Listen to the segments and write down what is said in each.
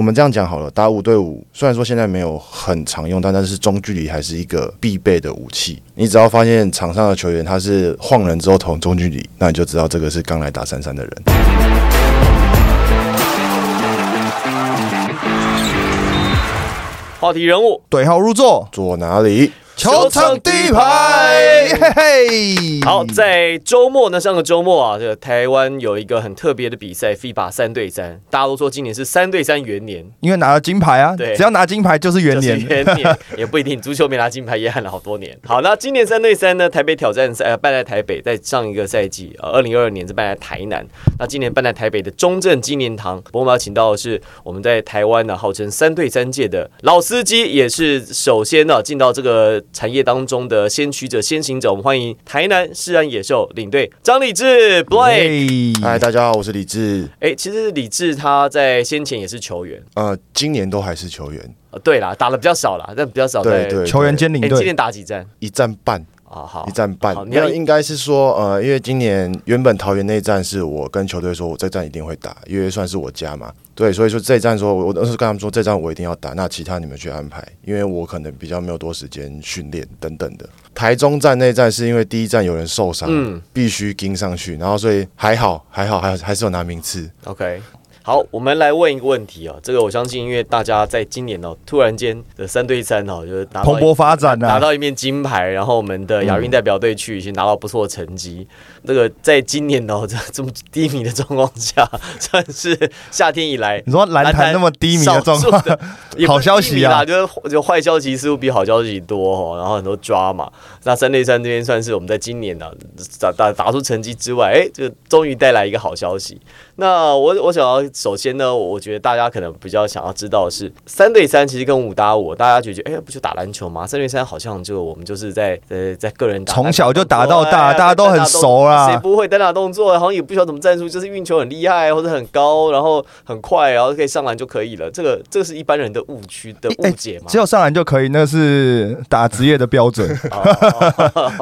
我们这样讲好了，打五对五，虽然说现在没有很常用，但但是中距离还是一个必备的武器。你只要发现场上的球员他是晃人之后投中距离，那你就知道这个是刚来打三三的人。话题人物，对号入座，坐哪里？球场第一排，嘿嘿。好，在周末呢，上个周末啊，这个台湾有一个很特别的比赛，FIBA 三对三，大家都说今年是三对三元年，因为拿了金牌啊，对只要拿金牌就是元就是年。元 年也不一定，足球没拿金牌也喊了好多年。好，那今年三对三呢，台北挑战赛呃办在台北，在上一个赛季呃二零二二年是办在台南，那今年办在台北的中正纪念堂，我们要请到的是我们在台湾呢号称三对三界的老司机，也是首先呢进到这个产业当中的先驱者、先行者。我们欢迎台南世安野兽领队张李志 Blake。嗨，大家好，我是李志。哎，其实李志他在先前也是球员，呃，今年都还是球员，呃，对啦，打的比较少啦，但比较少在对对，球员兼领哎，今年，打几战一战半。啊？好一，战半，你要那应该是说，呃，因为今年原本桃园那一战是我跟球队说，我这战一定会打，因为算是我家嘛，对，所以说这一站说，我我当时跟他们说，这站我一定要打，那其他你们去安排，因为我可能比较没有多时间训练等等的。台中站那一战是因为第一站有人受伤，嗯。必须跟上去，然后所以还好还好还还是有拿名次，OK，好，我们来问一个问题哦。这个我相信，因为大家在今年哦，突然间的三对三哦，就是蓬勃发展啊。拿到一面金牌，然后我们的亚运代表队去已经拿到不错的成绩。这个在今年哦这 这么低迷的状况下，算是夏天以来你说蓝坛那么低迷的状况好消息啊就是就坏消息似乎比好消息多哦，然后很多抓嘛。那三对三这边算是我们在今年呢、打打打出成绩之外，哎，这个终于带来一个好消息。那我我想要首先呢，我觉得大家可能比较想要知道的是，三对三其实跟五打五，大家觉得哎不就打篮球吗？三对三好像就我们就是在呃在个人打从小就打到大大家都很熟啦谁不会单打动作？好像也不需要怎么战术，就是运球很厉害或者很高，然后很快，然后可以上篮就可以了。这个这个是一般人的误区的误解嘛？只有上篮就可以，那是打职业的标准。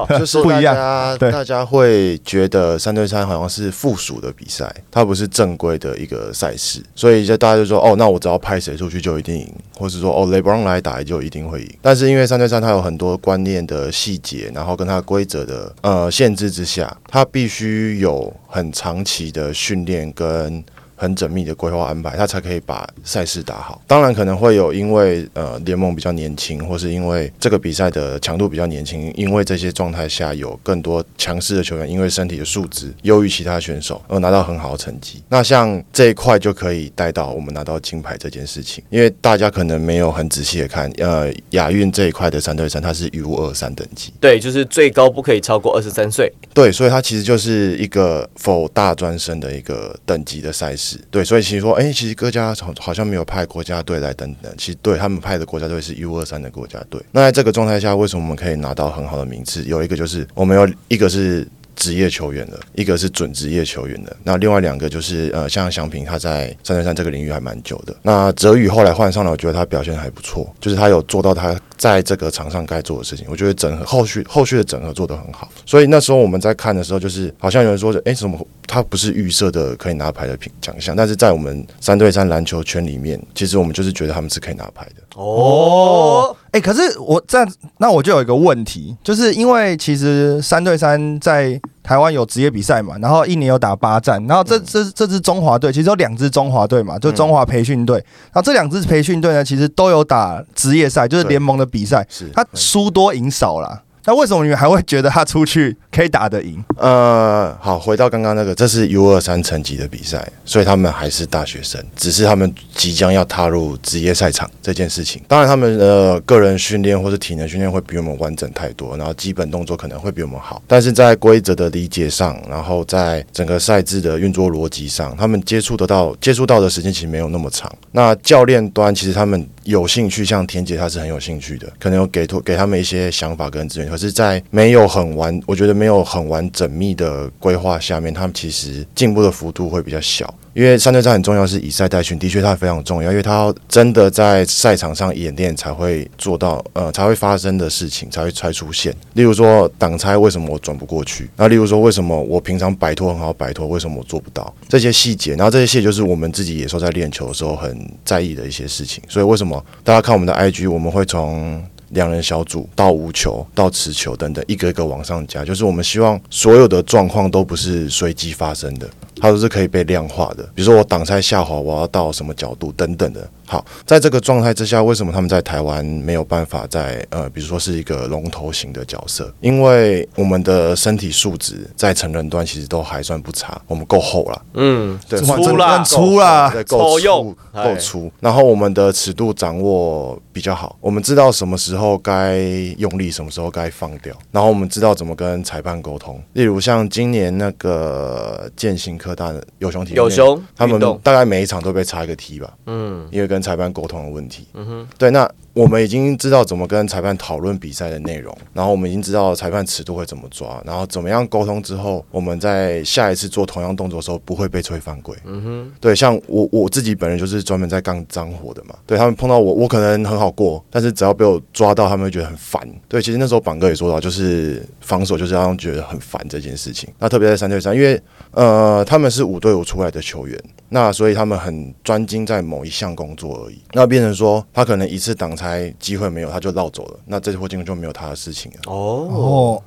就是不一样对大家会觉得三对三好像是附属的比赛，它不是正规的一个赛事，所以就大家就说哦，那我只要派谁出去就一定赢，或是说哦雷布朗来打就一定会赢。但是因为三对三它有很多观念的细节，然后跟它规则的呃限制之下，它必须有很长期的训练跟。很缜密的规划安排，他才可以把赛事打好。当然可能会有因为呃联盟比较年轻，或是因为这个比赛的强度比较年轻，因为这些状态下有更多强势的球员，因为身体的素质优于其他选手而拿到很好的成绩。那像这一块就可以带到我们拿到金牌这件事情，因为大家可能没有很仔细的看，呃，亚运这一块的三对三它是 U 二三等级，对，就是最高不可以超过二十三岁。对，所以它其实就是一个否大专生的一个等级的赛事。对，所以其实说，哎、其实各家好好像没有派国家队来等等，其实对他们派的国家队是 U 二三的国家队。那在这个状态下，为什么我们可以拿到很好的名次？有一个就是我们有一个是。职业球员的，一个是准职业球员的，那另外两个就是呃，像祥平他在三对三这个领域还蛮久的。那泽宇后来换上来，我觉得他表现还不错，就是他有做到他在这个场上该做的事情。我觉得整合后续后续的整合做得很好，所以那时候我们在看的时候，就是好像有人说，哎，怎么他不是预设的可以拿牌的品奖项？但是在我们三对三篮球圈里面，其实我们就是觉得他们是可以拿牌的。哦，哎、可是我这样，那我就有一个问题，就是因为其实三对三在台湾有职业比赛嘛，然后一年有打八战，然后这这这支中华队其实有两支中华队嘛，就中华培训队，然后这两支培训队呢，其实都有打职业赛，就是联盟的比赛，是他输多赢少啦。那为什么你们还会觉得他出去可以打得赢？呃，好，回到刚刚那个，这是 U 二三层级的比赛，所以他们还是大学生，只是他们即将要踏入职业赛场这件事情。当然，他们的个人训练或是体能训练会比我们完整太多，然后基本动作可能会比我们好，但是在规则的理解上，然后在整个赛制的运作逻辑上，他们接触得到接触到的时间其实没有那么长。那教练端其实他们有兴趣，像田姐她是很有兴趣的，可能有给托给他们一些想法跟资源，可是，在没有很完，我觉得没有。有很完整密的规划下面，他们其实进步的幅度会比较小。因为三对三很重要，是以赛代训，的确它非常重要，因为它要真的在赛场上演练才会做到，呃，才会发生的事情才会才出现。例如说挡拆为什么我转不过去？那例如说为什么我平常摆脱很好摆脱，为什么我做不到？这些细节，然后这些细节就是我们自己也说在练球的时候很在意的一些事情。所以为什么大家看我们的 IG，我们会从两人小组到无球到持球等等，一个一个往上加，就是我们希望所有的状况都不是随机发生的，它都是可以被量化的。比如说我挡拆下滑，我要到什么角度等等的。好，在这个状态之下，为什么他们在台湾没有办法在呃，比如说是一个龙头型的角色？因为我们的身体素质在成人端其实都还算不差，我们够厚了，嗯，对，哇粗啦真的粗啦对，够抽用够粗。然后我们的尺度掌握比较好，我们知道什么时候该用力，什么时候该放掉。然后我们知道怎么跟裁判沟通。例如像今年那个践行科大的有熊体育有熊他们大概每一场都被插一个 T 吧，嗯因为跟裁判沟通的问题。嗯哼，对，那我们已经知道怎么跟裁判讨论比赛的内容，然后我们已经知道裁判尺度会怎么抓，然后怎么样沟通之后，我们在下一次做同样动作的时候不会被吹犯规。嗯哼，对，像我我自己本人就是专门在干脏活的嘛。对他们碰到我，我可能很好过，但是只要被我抓到，他们会觉得很烦。对，其实那时候榜哥也说到，就是防守就是要让觉得很烦这件事情。那特别在三对三，因为呃他们是五对五出来的球员，那所以他们很专精在某一项工作而已。那变成说他可能一次挡拆机会没有，他就绕走了，那这波进攻就没有他的事情了。哦，哦，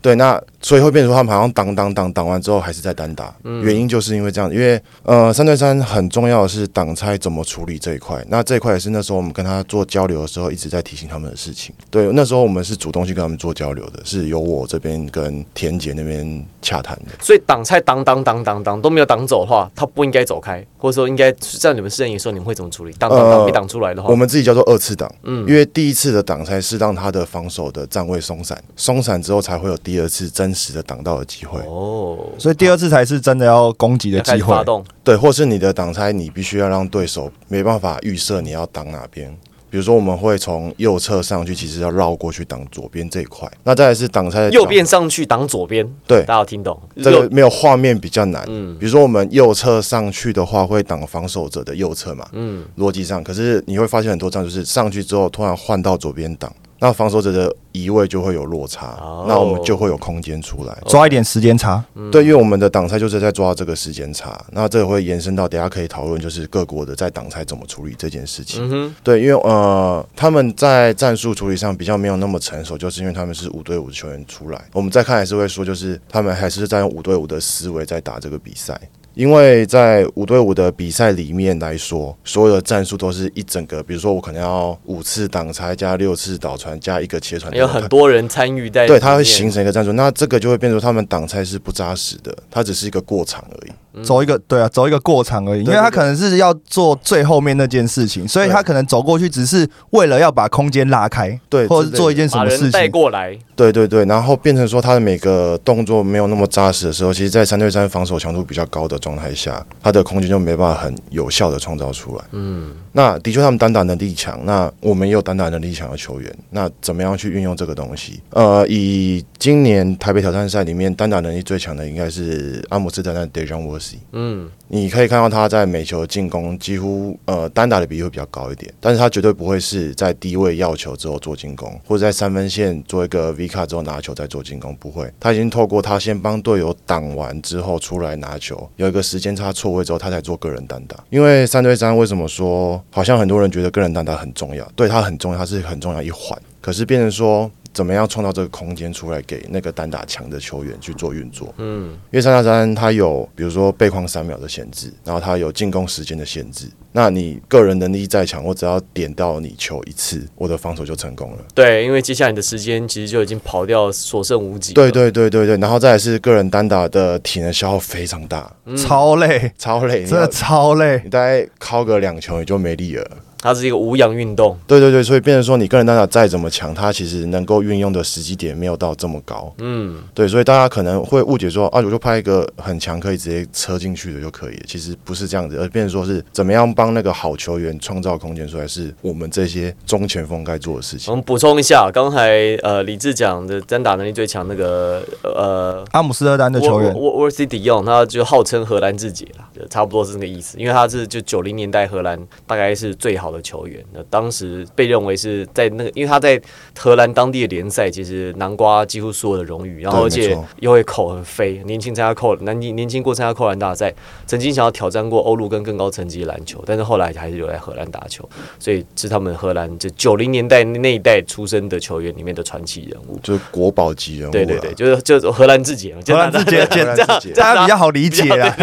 对，那所以会变成说他们好像挡挡挡挡完之后还是在单打，原因就是因为这样，因为呃三对三很重要的是挡拆怎么处理这一块，那这一块也是那时候我们跟他做交流的时候一直在提醒他们的事情。对，那时候我们是主动去跟他们做交流的，是由我这边跟田姐那边洽谈的。所以挡拆挡挡挡挡挡都没有挡走的话，他不应该走开，或者说应该在你们试验营的时候，你们会怎么处理？挡挡挡呃没挡出来的话，我们自己叫做二次挡，嗯因为第一次的挡才是让他的防守的站位松散，松散之后才会有第二次真实的挡到的机会。哦，所以第二次才是真的要攻击的机会发。动，对，或是你的挡拆，你必须要让对手没办法预设你要挡哪边。比如说，我们会从右侧上去，其实要绕过去挡左边这一块。那再来是挡在右边上去挡左边，对大家有听懂？这个没有画面比较难。嗯比如说我们右侧上去的话，会挡防守者的右侧嘛，嗯，逻辑上。可是你会发现很多这样，就是上去之后突然换到左边挡，那防守者的移位就会有落差，哦那我们就会有空间出来。抓一点时间差，对，因为我们的挡拆就是在抓这个时间差，那这个会延伸到等一下可以讨论，就是各国的在挡拆怎么处理这件事情。嗯，对，因为呃，他们在战术处理上比较没有那么成熟，就是因为他们是五对五的球员出来。我们再看还是会说，就是他们还是在用五对五的思维在打这个比赛。因为在五对五的比赛里面来说，所有的战术都是一整个，比如说我可能要五次挡拆加六次导传加一个切传，有很多人参与在，对，它会形。成一个战术。那这个就会变成他们挡拆是不扎实的，它只是一个过场而已。走一个对啊，走一个过场而已，因为他可能是要做最后面那件事情，所以他可能走过去只是为了要把空间拉开，对，或者是做一件什么事情带。过来，对对对，然后变成说他的每个动作没有那么扎实的时候，其实，在三对三防守强度比较高的状态下，他的空间就没办法很有效的创造出来。嗯，那的确他们单打能力强，那我们也有单打能力强的球员，那怎么样去运用这个东西？呃，以今年台北挑战赛里面单打能力最强的应该是阿姆斯特丹的 Dejan w o r s y 嗯，你可以看到他在每球进攻几乎呃单打的比例会比较高一点，但是他绝对不会是在低位要球之后做进攻，或者在三分线做一个 V 卡之后拿球再做进攻，不会。他已经透过他先帮队友挡完之后出来拿球，有一个时间差错位之后，他才做个人单打。因为三对三为什么说好像很多人觉得个人单打很重要？对他很重要，他是很重要一环。可是变成说。怎么样创造这个空间出来给那个单打强的球员去做运作？嗯，因为三打三它有比如说背框三秒的限制，然后它有进攻时间的限制。那你个人能力再强，我只要点到你球一次，我的防守就成功了。对，因为接下来你的时间其实就已经跑掉所剩无几。对，对对对对，然后再来是个人单打的体能消耗非常大，超累，超累，真的超累。你大概敲个两球你就没力了。它是一个无氧运动。对对对，所以变成说你个人单打再怎么强，它其实能够运用的时机点没有到这么高。嗯，对，所以大家可能会误解说啊，我就拍一个很强可以直接车进去的就可以了，其实不是这样子，而变成说是怎么样帮帮那个好球员创造空间出来，是我们这些中前锋该做的事情。我们补充一下，刚才呃李志讲的单打能力最强那个呃阿姆斯特丹的球员沃沃沃西迪用，他就号称荷兰自己啦，就差不多是那个意思。因为他是就九零年代荷兰大概是最好的球员，那当时被认为是在那个，因为他在荷兰当地的联赛其实南瓜几乎所有的荣誉，然后而且又会扣很飞，年轻参加扣年轻年轻过参加扣篮大赛，曾经想要挑战过欧陆跟更高层级的篮球，但是后来还是留在荷兰打球，所以是他们荷兰就九零年代那一代出生的球员里面的传奇人物。就是国宝级人物、啊。对对对，就是就是荷兰自己嘛，荷兰自己这样这样大家比较好理解啊。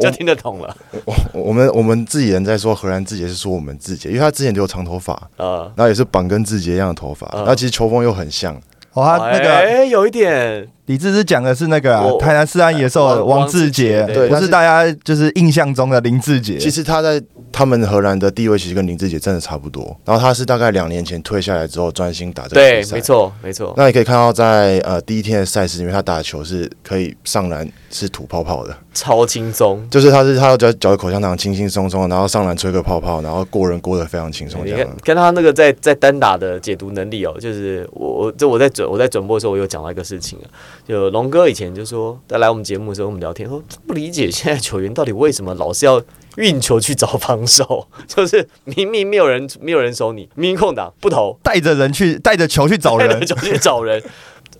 就听得懂了。我我们我们自己人在说荷兰自己，是说我们志杰，因为他之前留长头发，呃，然后也是绑跟志杰一样的头发，嗯然后其实球风又很像。哇，那个哎，有一点李志之讲的是那个台南四安野兽的王王志杰对不是大家就是印象中的林志杰。其实他在他们荷兰的地位其实跟林志杰真的差不多。然后他是大概两年前退下来之后，专心打这个对比，赛。没。错没错。那你可以看到在，呃第一天的赛事里面，他打球是可以上篮是吐泡泡的，超轻松。就是他是他要嚼嚼一口香糖，轻轻松松，然后上篮吹个泡泡，然后过人过得非常轻松你看。跟他那个在在单打的解读能力哦，就是我我这我在转我在转播的时候，我有讲到一个事情啊，就龙哥以前就说，在来我们节目的时候，我们聊天说不理解现在球员到底为什么老是要运球去找防守，就是明明没有人没有人守你，明明空档不投，带着人去，带着球去找人带着，球去找人。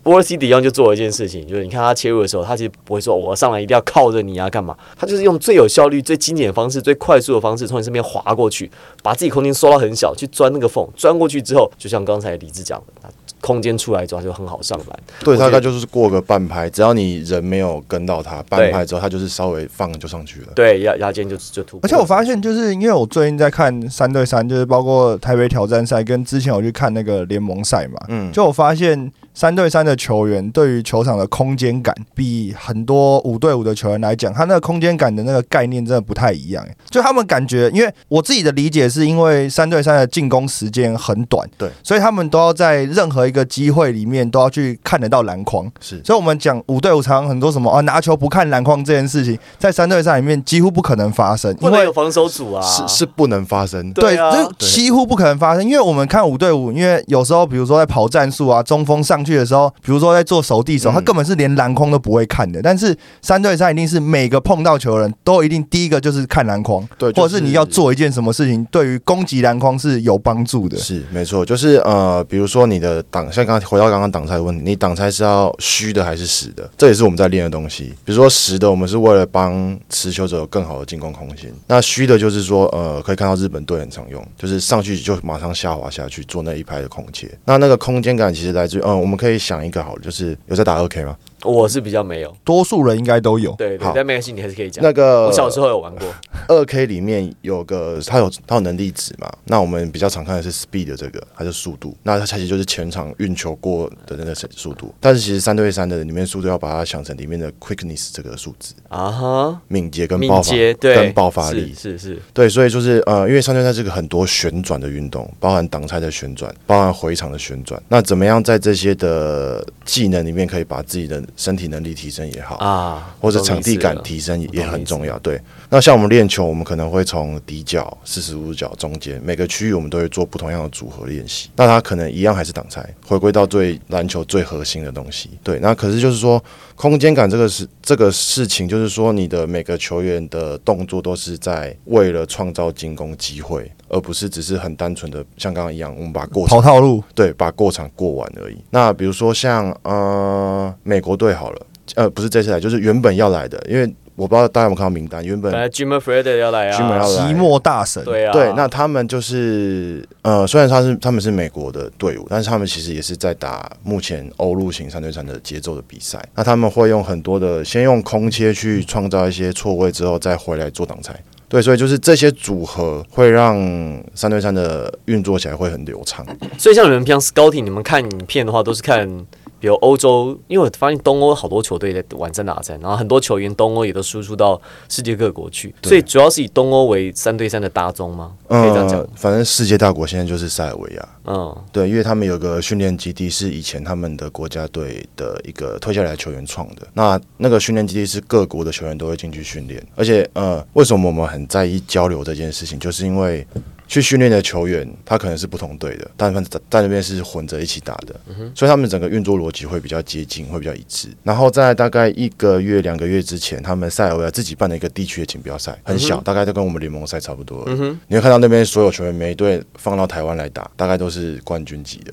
沃尔西迪昂就做了一件事情，就是你看他切入的时候，他其实不会说我上来一定要靠着你啊，干嘛？他就是用最有效率、最精简的方式、最快速的方式从你身边滑过去，把自己空间缩到很小，去钻那个缝。钻过去之后，就像刚才李志讲的，他空间出来之后他就很好上篮。对，大概就是过个半拍，只要你人没有跟到他，半拍之后他就是稍微放就上去了。对，压压肩就就突破。而且我发现，就是因为我最近在看三对三，就是包括台北挑战赛，跟之前我去看那个联盟赛嘛，嗯，就我发现三对三的球员对于球场的空间感，比很多五对五的球员来讲，他那个空间感的那个概念真的不太一样。欸就他们感觉，因为我自己的理解是因为三对三的进攻时间很短，对，所以他们都要在任何一个机会里面都要去看得到篮筐。是所以，我们讲五对五常常很多什么啊，拿球不看篮筐这件事情，在三对三里面几乎不可能发生，因为有防守组啊，是是不能发生。对啊这几乎不可能发生，因为我们看五对五，因为有时候比如说在跑战术啊，中锋上去的时候，比如说在做手递手，嗯他根本是连篮筐都不会看的。但是三对三一定是每个碰到球的人都一定第一个就是看篮筐，对，或者是你要做一件什么事情，对于攻击篮筐是有帮助的。是没错，就是呃，比如说你的挡，像刚刚回到刚刚挡拆的问题，你挡拆是要虚的还是实的？这也是我们在练的东西。比如说实的，我们是为了帮持球者有更好的进攻空间；那虚的，就是说呃，可以看到日本队很常用，就是上去就马上下滑下去做那一拍的空切。那那个空间感其实来自于，嗯、我们可以想一个好，就是有在打二 K 吗？我是比较没有。多数人应该都有。对对，好但没关系，你还是可以讲。那个我小时候有玩过，二 K 里面有个它有它有能力值嘛，那我们比较常看的是 speed 的这个，它是速度，那它其实就是全场运球过的那个速度。但是其实三对三的里面速度要把它想成里面的 quickness 这个数字，啊哈，敏捷跟敏爆发捷对跟爆发力。是是是，对，所以就是呃，因为三对三是个很多旋转的运动，包含挡拆的旋转，包含回场的旋转。那怎么样在这些的技能里面可以把自己的身体能力提升也好，啊，或者场地感提升也很重要。对，那像我们练球，我们可能会从底角、四十五角、中间每个区域，我们都会做不同样的组合练习。那它可能一样还是挡拆，回归到最篮球最核心的东西。对，那可是就是说，空间感这个是这个事情，就是说你的每个球员的动作都是在为了创造进攻机会，而不是只是很单纯的像刚刚一样，我们把过程跑套路，对，把过场过完而已。那比如说像呃美国队好了，呃不是这次来，就是原本要来的，因为我不知道大家有没有看到名单，原本本来 Jim Fred 要来啊 Jimmer 要来寂寞大神，对啊，对，那他们就是呃，虽然他是他们是美国的队伍，但是他们其实也是在打目前欧陆型三对三的节奏的比赛。那他们会用很多的，先用空切去创造一些错位，之后再回来做挡拆。对，所以就是这些组合会让三对三的运作起来会很流畅。所以像你们平常 scouting，你们看影片的话，都是看比如欧洲，因为我发现东欧好多球队在玩三打三，然后很多球员东欧也都输出到世界各国去，所以主要是以东欧为三对三的大宗吗？可以这样讲呃，，反正世界大国现在就是塞尔维亚，嗯对，因为他们有个训练基地是以前他们的国家队的一个退下来的球员创的。那那个训练基地是各国的球员都会进去训练，而且呃，为什么我们很在意交流这件事情，就是因为。去训练的球员，他可能是不同队的，但他们在在那边是混着一起打的，所以他们整个运作逻辑会比较接近，会比较一致。然后在大概一个月、两个月之前，他们塞尔维亚自己办了一个地区的锦标赛，很小，大概都跟我们联盟赛差不多。你会看到那边所有球员每一队放到台湾来打，大概都是冠军级的。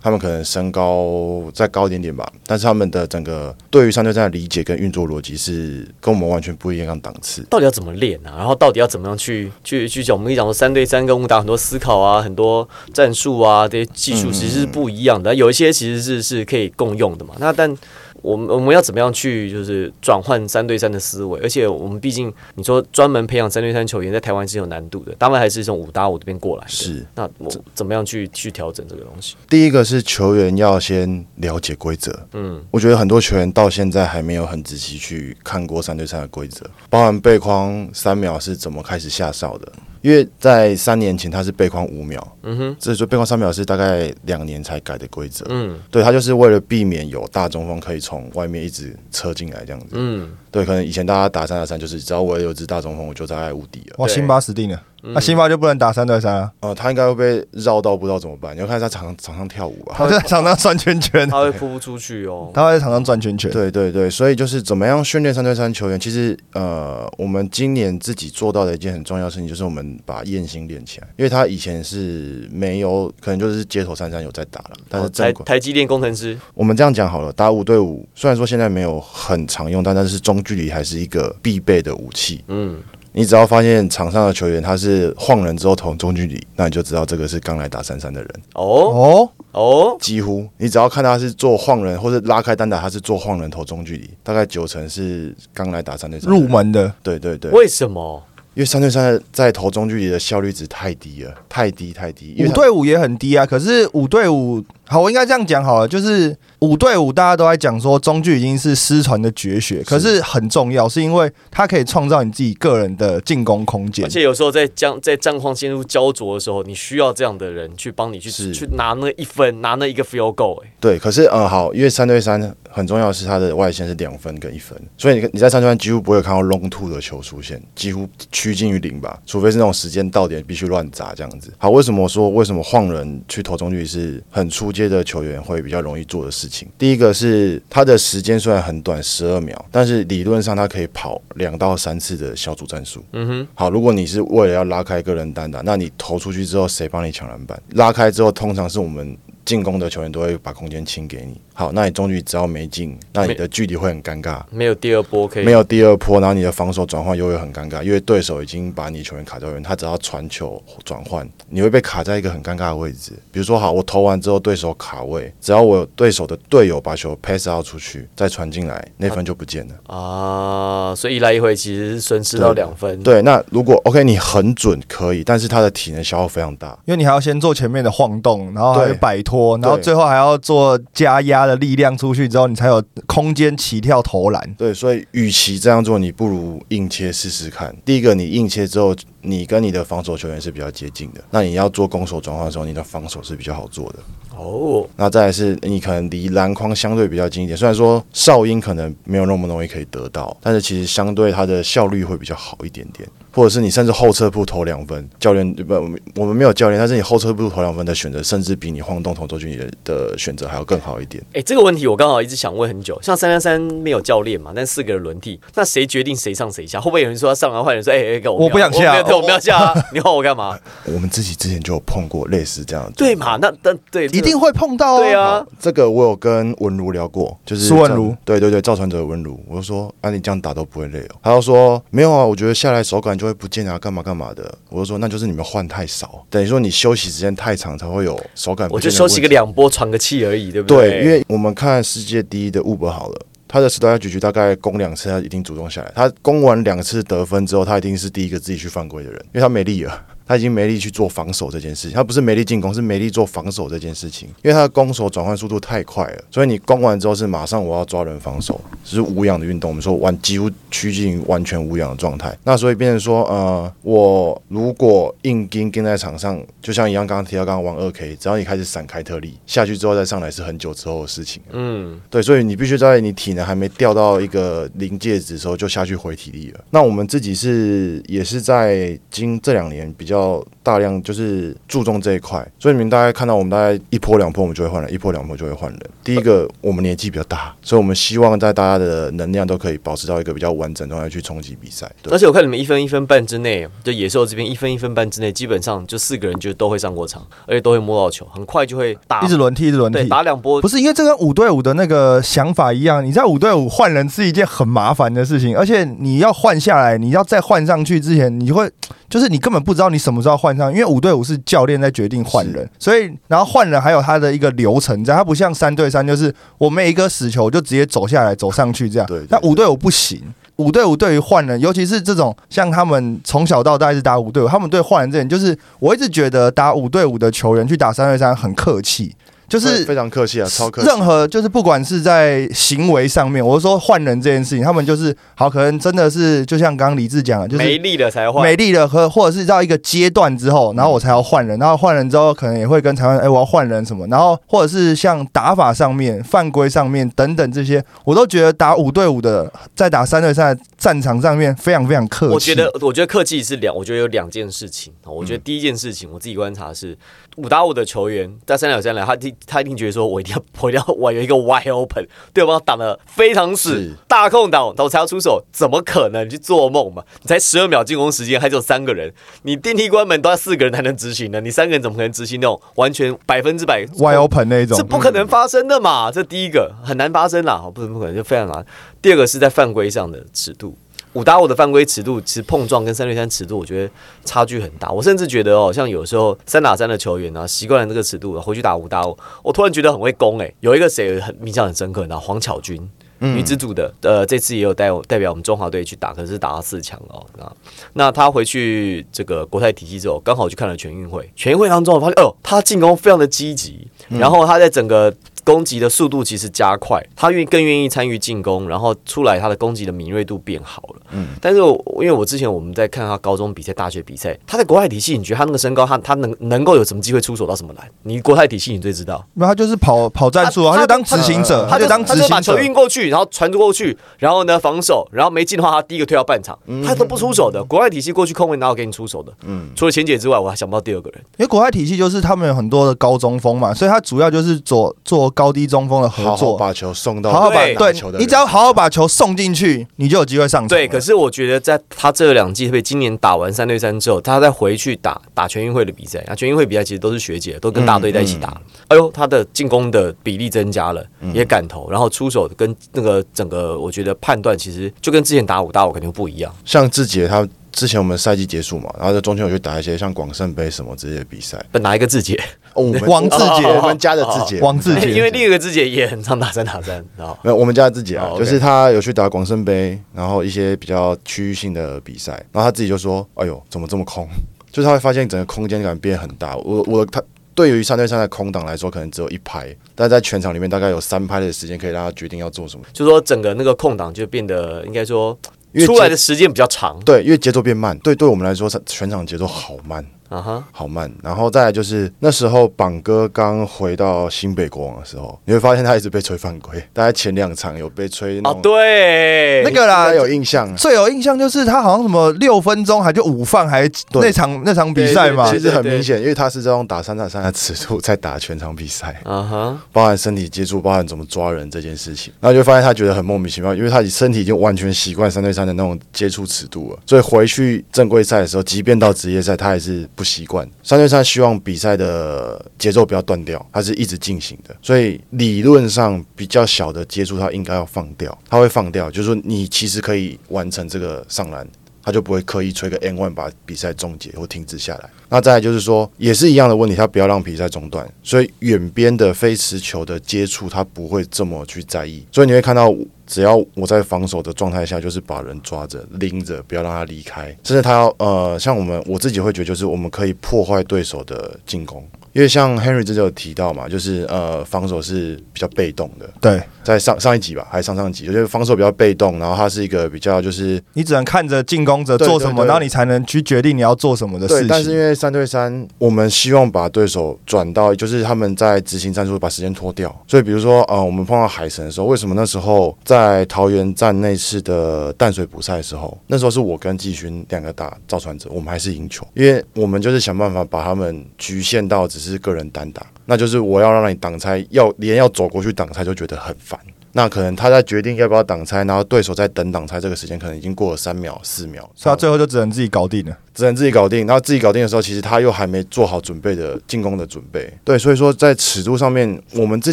他们可能身高再高一点点吧，但是他们的整个对于三对三的理解跟运作逻辑是跟我们完全不一样的档次。到底要怎么练啊？然后到底要怎么样去去去讲？我们跟你讲说三对三跟武打很多思考啊，很多战术啊，这些技术其实是不一样的，有一些其实是是可以共用的嘛。那但我们我们要怎么样去就是转换三对三的思维？而且我们毕竟你说专门培养三对三球员，在台湾是有难度的，当然还是从五打五这边过来的。是，那我怎么样去去调整这个东西？第一个是球员要先了解规则。嗯，我觉得很多球员到现在还没有很仔细去看过三对三的规则，包含背框三秒是怎么开始下哨的。因为在三年前他是背框五秒，嗯哼，所以说背框三秒是大概两年才改的规则。嗯对他就是为了避免有大中锋可以从外面一直车进来这样子。嗯，对，可能以前大家打三打三就是只要我有只大中锋，我就大概无敌了。哇，对辛巴死定了，嗯那辛巴就不能打三对三啊，呃，他应该会被绕到不知道怎么办。你要看他在场场上跳舞吧。他在场上转圈圈，他会扑不出去哦。他会在场上转圈圈。对对对，所以就是怎么样训练三对三球员。其实呃，我们今年自己做到的一件很重要的事情，就是我们把燕心练起来。因为他以前是没有，可能就是街头三三有在打了，但是哦台正规台积电工程师，我们这样讲好了，打五对五，虽然说现在没有很常用，但但是中距离还是一个必备的武器。嗯，你只要发现场上的球员他是晃人之后投中距离，那你就知道这个是刚来打三三的人。哦哦，哦，几乎你只要看他是做晃人或者拉开单打，他是做晃人投中距离，大概九成是刚来打三对三入。门的，对对对，为什么？因为三对三在投中距离的效率值太低了，太低太低。五对五也很低啊。可是五对五，好，我应该这样讲好了，就是五对五，大家都在讲说中距已经是失传的绝学，可是很重要，是因为它可以创造你自己个人的进攻空间而。且有时候在将在战况陷入焦灼的时候，你需要这样的人去帮你去是去拿那一分，拿那一个 field goal、哎，对，可是呃好，因为三对三很重要的是它的外线是两分跟一分，所以你你在三对三几乎不会看到 long two 的球出现，几乎趋近于零吧，除非是那种时间到点必须乱砸这样子。好，为什么说为什么晃人去投中距是很出阶的球员会比较容易做的事情？第一个是他的时间虽然很短，十二秒，但是理论上他可以跑两到三次的小组战术。嗯哼，好，如果你是为了要拉开个人单打，那你投出去之后，谁帮你抢篮板？拉开之后，通常是我们进攻的球员都会把空间清给你。好，那你中距只要没进，那你的距离会很尴尬，没有第二波可以，没有第二波，然后你的防守转换又会很尴尬，因为对手已经把你球员卡在外面，他只要传球转换，你会被卡在一个很尴尬的位置。比如说，好，我投完之后，对手卡位，只要我有对手的队友把球 pass out 出去，再传进来，那分就不见了。啊，所以一来一回其实是损失到两分。对，那如果 OK 你很准可以，但是他的体能消耗非常大。因为你还要先做前面的晃动，然后还有对摆脱，然后最后还要做加压的力量出去之后，你才有空间起跳投篮。对，所以与其这样做，你不如硬切试试看。第一个，你硬切之后，你跟你的防守球员是比较接近的。那你要做攻守转换的时候，你的防守是比较好做的。哦，那再来是你可能离篮筐相对比较近一点，虽然说哨音可能没有那么容易可以得到，但是其实相对它的效率会比较好一点点。或者是你甚至后撤步投两分，教练不，我们我们没有教练，但是你后撤步投两分的选择，甚至比你晃动投中距离的的选择还要更好一点。哎、这个问题我刚好一直想问很久。像三三三没有教练嘛，但四个人轮替，那谁决定谁上谁下？会不会有人说他上，然后换人说，哎、哎、我我不想下我们要下啊，你换我干嘛？我们自己之前就有碰过类似这样的，对嘛？那但对，一定会碰到、哦。对啊，这个我有跟文如聊过，就是苏文如赵，对对对，赵传哲的文如，我就说，啊，你这样打都不会累哦。他就说，没有啊，我觉得下来手感就会不见啊，干嘛干嘛的。我就说，那就是你们换太少，等于说你休息时间太长才会有手感不我。就休息个两波，喘个气而已，对不对，对？因为我们看世界第一的 Uber 好了。他的十多下局局大概攻两次，他一定主动下来。他攻完两次得分之后，他一定是第一个自己去犯规的人，因为他没力了。他已经没力去做防守这件事情，他不是没力进攻，是没力做防守这件事情，因为他的攻守转换速度太快了，所以你攻完之后是马上我要抓人防守，是无氧的运动，我们说完几乎趋近于完全无氧的状态，那所以变成说，呃，我如果硬盯盯在场上，就像一样刚刚提到刚刚玩二 K，只要你开始闪开特例下去之后再上来是很久之后的事情，嗯，对，所以你必须在你体能还没掉到一个临界值的时候就下去回体力了。那我们自己是也是在今这两年比较大量就是注重这一块，所以你们大概看到我们大概一波两波我们就会换人，一波两波就会换人。第一个我们年纪比较大，所以我们希望在大家的能量都可以保持到一个比较完整状态去冲击比赛。对而且我看你们一分一分半之内，就野兽这边一分一分半之内，基本上就四个人就都会上过场，而且都会摸到球，很快就会打一直轮踢，一直轮对替。打两波不。是因为这跟五对五的那个想法一样，你在五对五换人是一件很麻烦的事情，而且你要换下来，你要再换上去之前，你会就是你根本不知道你什么时候换上，因为五对五是教练在决定换人，所以然后换人还有他的一个流程在，他不像三对三，就是我每一个死球就直接走下来走上去这样对对，但五对五不行。五对五对于换人，尤其是这种像他们从小到大一直打五对五，他们对换人这点，就是我一直觉得打五对五的球员去打三对三很客气，就是非常客气啊，超客气。任何就是不管是在行为上面，我是说换人这件事情，他们就是好，可能真的是就像刚刚李志讲的，就是没力了才换，美丽的和或者是到一个阶段之后，然后我才要换人，然后换人之后可能也会跟裁判哎、我要换人什么，然后或者是像打法上面、犯规上面等等这些，我都觉得打五对五的在打三对三的战场上面非常非常客气。我觉得，我觉得客气是两，我觉得有两件事情。我觉得第一件事情，我自己观察是五打五的球员在三打三来，他一他一定觉得说，我一定要 我一定要我有一个 wide open，对方挡的非常死，大空档，我才要出手，怎么可能？你去做梦嘛？你才十二秒进攻时间，还只有三个人，你电梯关门都要四个人才能执行呢，你三个人怎么可能执行那种完全百分之百 wide open 那一种这，不可能发生的嘛！这第一个很难发生啦，不不可能，就非常难。第二个是在犯规上的尺度，五打五的犯规尺度，其实碰撞跟三对三尺度，我觉得差距很大。我甚至觉得哦，像有时候三打三的球员啊，习惯了这个尺度，回去打五打五，我突然觉得很会攻诶、有一个谁很印象很深刻，然后黄巧君。女子组的，呃，这次也有带我代表我们中华队去打，可是打到四强哦。那那他回去这个国泰体系之后，刚好去看了全运会。全运会当中，我发现，哦，他进攻非常的积极，然后他在整个攻击的速度其实加快，他愿更愿意参与进攻，然后出来他的攻击的敏锐度变好了。嗯，但是我因为我之前我们在看他高中比赛、大学比赛，他在国外体系，你觉得他那个身高，他他能能够有什么机会出手到什么来？你国泰体系你最知道。那他就是跑跑战术啊，他就当执行者，他就当他就把球执行者。运过去，然后传过去，然后呢防守，然后没进的话，他第一个推到半场，他都不出手的。国外体系过去空位哪有给你出手的？嗯，除了钱姐之外，我还想不到第二个人。因为国外体系就是他们有很多的高中锋嘛，所以他主要就是做做高低中锋的合好好作，把球送到好好把对球的你只要好好把球送进去，你就有机会上场。对，可是我觉得在他这两季，特别今年打完三对三之后，他再回去打打全运会的比赛，啊，全运会比赛其实都是学姐，都跟大队在一起打。哎呦，他的进攻的比例增加了，也敢投，然后出手跟那个整个，我觉得判断其实就跟之前打五打五肯定不一样。像志杰他之前我们赛季结束嘛，然后在中间我去打一些像广胜杯什么之类的比赛。本哪一个志杰？哦，我们王志杰我们家的志杰，王志杰因为另一个志杰也很常打三打三，然 后没有，我们家的自己啊哦就是他有去打广胜杯，然后一些比较区域性的比赛，然后他自己就说：“哎呦，怎么这么空？”就是他会发现整个空间感变很大。我我他对于三对三的空档来说，可能只有一拍，但在全场里面大概有三拍的时间可以让他决定要做什么。就说整个那个空档就变得应该说因为出来的时间比较长对，因为节奏变慢，对，对我们来说，全场节奏好慢。啊哈。好慢，然后再来就是那时候榜哥刚回到新北国王的时候，你会发现他一直被吹犯规，大概前两场有被吹哦，，对，那个啦有印象。最有印象就是他好像什么六分钟还就五犯还那场那场比赛嘛。其，实很明显，因为他是这种打三打三的尺度在打全场比赛，啊哈，包含身体接触，包含怎么抓人这件事情，然后就发现他觉得很莫名其妙，因为他身体已经完全习惯三对三的那种接触尺度了，所以回去正规赛的时候，即便到职业赛，他还是不习惯。三对三希望比赛的节奏不要断掉，它是一直进行的，所以理论上比较小的接触，它应该要放掉，它会放掉，就是说你其实可以完成这个上篮。他就不会刻意吹个 N one 把比赛终结或停止下来。那再来就是说，也是一样的问题，他不要让比赛中断，所以远边的非持球的接触，他不会这么去在意。所以你会看到，只要我在防守的状态下，就是把人抓着拎着，不要让他离开，甚至他要呃，像我们我自己会觉得，就是我们可以破坏对手的进攻。因为像 Henry 这就有提到嘛，就是呃防守是比较被动的，对。在上上一集吧，还是上上集，就是防守比较被动，然后他是一个比较就是你只能看着进攻者做什么，然后你才能去决定你要做什么的事对，情。但是因为三对三，我们希望把对手转到就是他们在执行战术把时间拖掉，所以比如说呃我们碰到海神的时候，为什么那时候在桃园站那次的淡水补赛的时候，那时候是我跟季勋两个打造船者，我们还是赢球，因为我们就是想办法把他们局限到只只是个人单打，那就是我要让你挡拆，要连要走过去挡拆就觉得很烦。那可能他在决定要不要挡拆，然后对手在等挡拆这个时间，可能已经过了三秒、四秒，所以他最后就只能自己搞定了。只能自己搞定。然后自己搞定的时候，其实他又还没做好准备的进攻的准备。对，所以说在尺度上面，我们自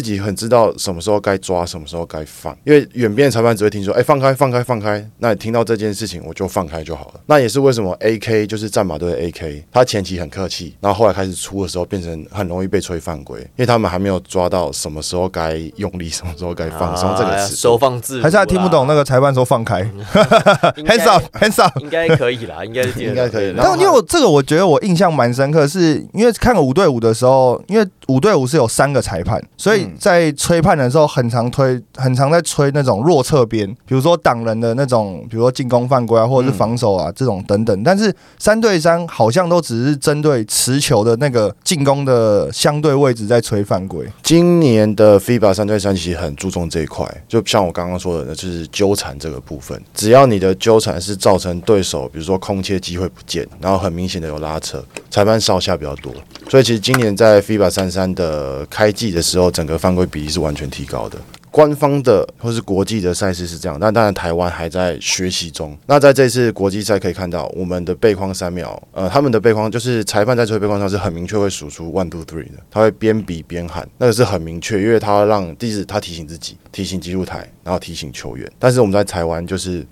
己很知道什么时候该抓，什么时候该放。因为远边的裁判只会听说，哎，放开，放开，放开。那你听到这件事情，我就放开就好了。那也是为什么 AK 就是战马队的 AK，他前期很客气，然后后来开始出的时候，变成很容易被吹犯规，因为他们还没有抓到什么时候该用力，什么时候该放松这个啊。收放自如，还是他听不懂那个裁判说放开，hands up，hands up。应该可以啦，应该应该可以对然后但因为我这个，我觉得我印象蛮深刻，是因为看五对五的时候，因为五对五是有三个裁判，所以在吹判的时候，很常推，很常在吹那种弱侧边，比如说挡人的那种，比如说进攻犯规啊，或者是防守啊、这种等等。但是三对三好像都只是针对持球的那个进攻的相对位置在吹犯规。今年的 FIBA 三对三其实很注重这一块，就像我刚刚说的，那就是纠缠这个部分。只要你的纠缠是造成对手，比如说空切机会不见，然后很明显的有拉扯，裁判哨下比较多。所以其实今年在 FIBA 三三的开季的时候，整个犯规比例是完全提高的。官方的或是国际的赛事是这样，但当然台湾还在学习中。那在这次国际赛可以看到，我们的背框三秒，呃，他们的背框就是裁判在吹背框上是很明确会数出 one two three 的，他会边比边喊，那个是很明确，因为他要让第一是他提醒自己，提醒记录台，然后提醒球员。但是我们在台湾就是。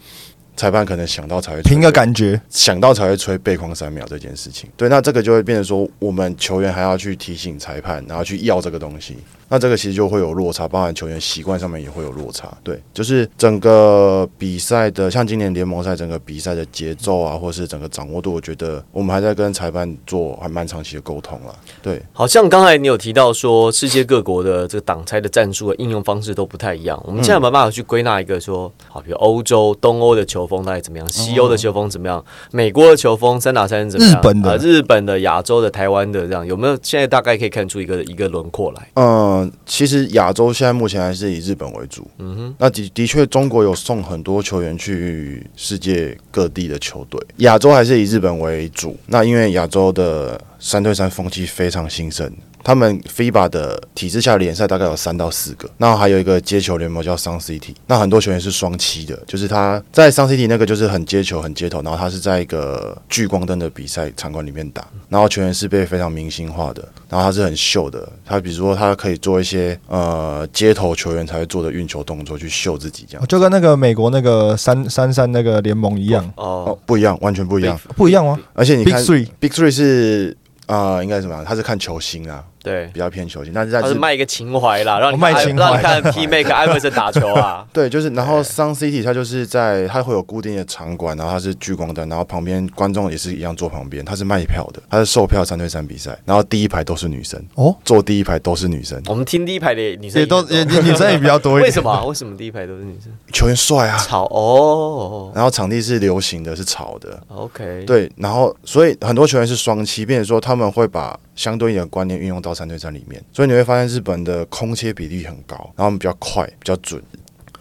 裁判可能想到才会吹凭个感觉，想到才会吹背框三秒这件事情。对，那这个就会变成说，我们球员还要去提醒裁判，然后去要这个东西。那这个其实就会有落差，包含球员习惯上面也会有落差。对，就是整个比赛的，像今年联盟赛整个比赛的节奏啊，或是整个掌握度，我觉得我们还在跟裁判做还蛮长期的沟通了。对，好像刚才你有提到说，世界各国的这个挡拆的战术的应用方式都不太一样。我们现在有没有办法去归纳一个说，好，比如欧洲、东欧的球风大概怎么样，西欧的球风怎么样，美国的球风三打三怎么样，日本的呃日本的、亚洲的、台湾的这样，有没有现在大概可以看出一个一个轮廓来？嗯，其实亚洲现在目前还是以日本为主。嗯哼，那的的确，中国有送很多球员去世界各地的球队，亚洲还是以日本为主。那因为亚洲的三对三风气非常兴盛，他们 FIBA 的体制下的联赛大概有三到四个，那还有一个接球联盟叫 Sun City，那很多球员是双七的，就是他在 Sun City 那个就是很接球、很接头，然后他是在一个聚光灯的比赛场馆里面打，然后球员是被非常明星化的，然后他是很秀的，他比如说他可以做一些呃接头球员才会做的运球动作去秀自己这样。就跟那个美国那个三三三那个联盟一样，哦哦，，不一样，完全不一样。不一样吗而且你看 Big Three 是啊、应该是什么？他是看球星啊，对，比较偏球星。但是在他是卖一个情怀啦，让你看卖情怀让你看 P Make 艾弗森打球啊。对，就是然后 Sun City 它就是在它会有固定的场馆，然后它是聚光灯，然后旁边观众也是一样坐旁边，它是卖票的，它是售票三对三比赛，然后第一排都是女生，哦，坐第一排都是女生，我们听第一排的女生也都 女生也比较多一点。为什么啊？为什么第一排都是女生？球员帅啊，吵哦然后场地是流行的，是潮的。，OK，，对，然后所以很多球员是双七，变成说他们会把相对应的观念运用到三对三里面，所以你会发现日本的空切比例很高，然后他们比较快，比较准。